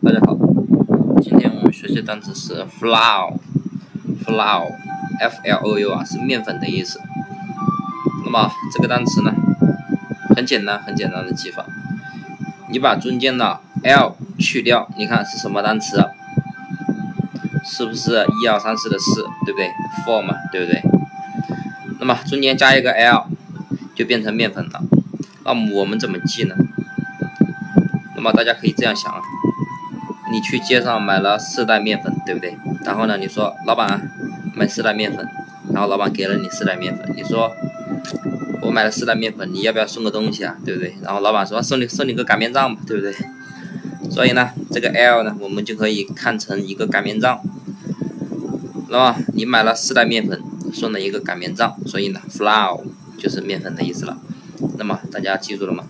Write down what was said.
大家好，今天我们学习单词是 flour，flour，f l o u 啊，是面粉的意思。那么这个单词呢，很简单，很简单的记法，你把中间的 l 去掉，你看是什么单词？是不是一二三四的四，对不对？four 嘛，对不对？那么中间加一个 l，就变成面粉了。那么我们怎么记呢？那么大家可以这样想啊，你去街上买了四袋面粉，对不对？然后呢，你说老板买四袋面粉，然后老板给了你四袋面粉，你说我买了四袋面粉，你要不要送个东西啊？对不对？然后老板说送你送你个擀面杖吧，对不对？所以呢，这个 L 呢，我们就可以看成一个擀面杖。那么你买了四袋面粉，送了一个擀面杖，所以呢，flour 就是面粉的意思了。那么大家记住了吗？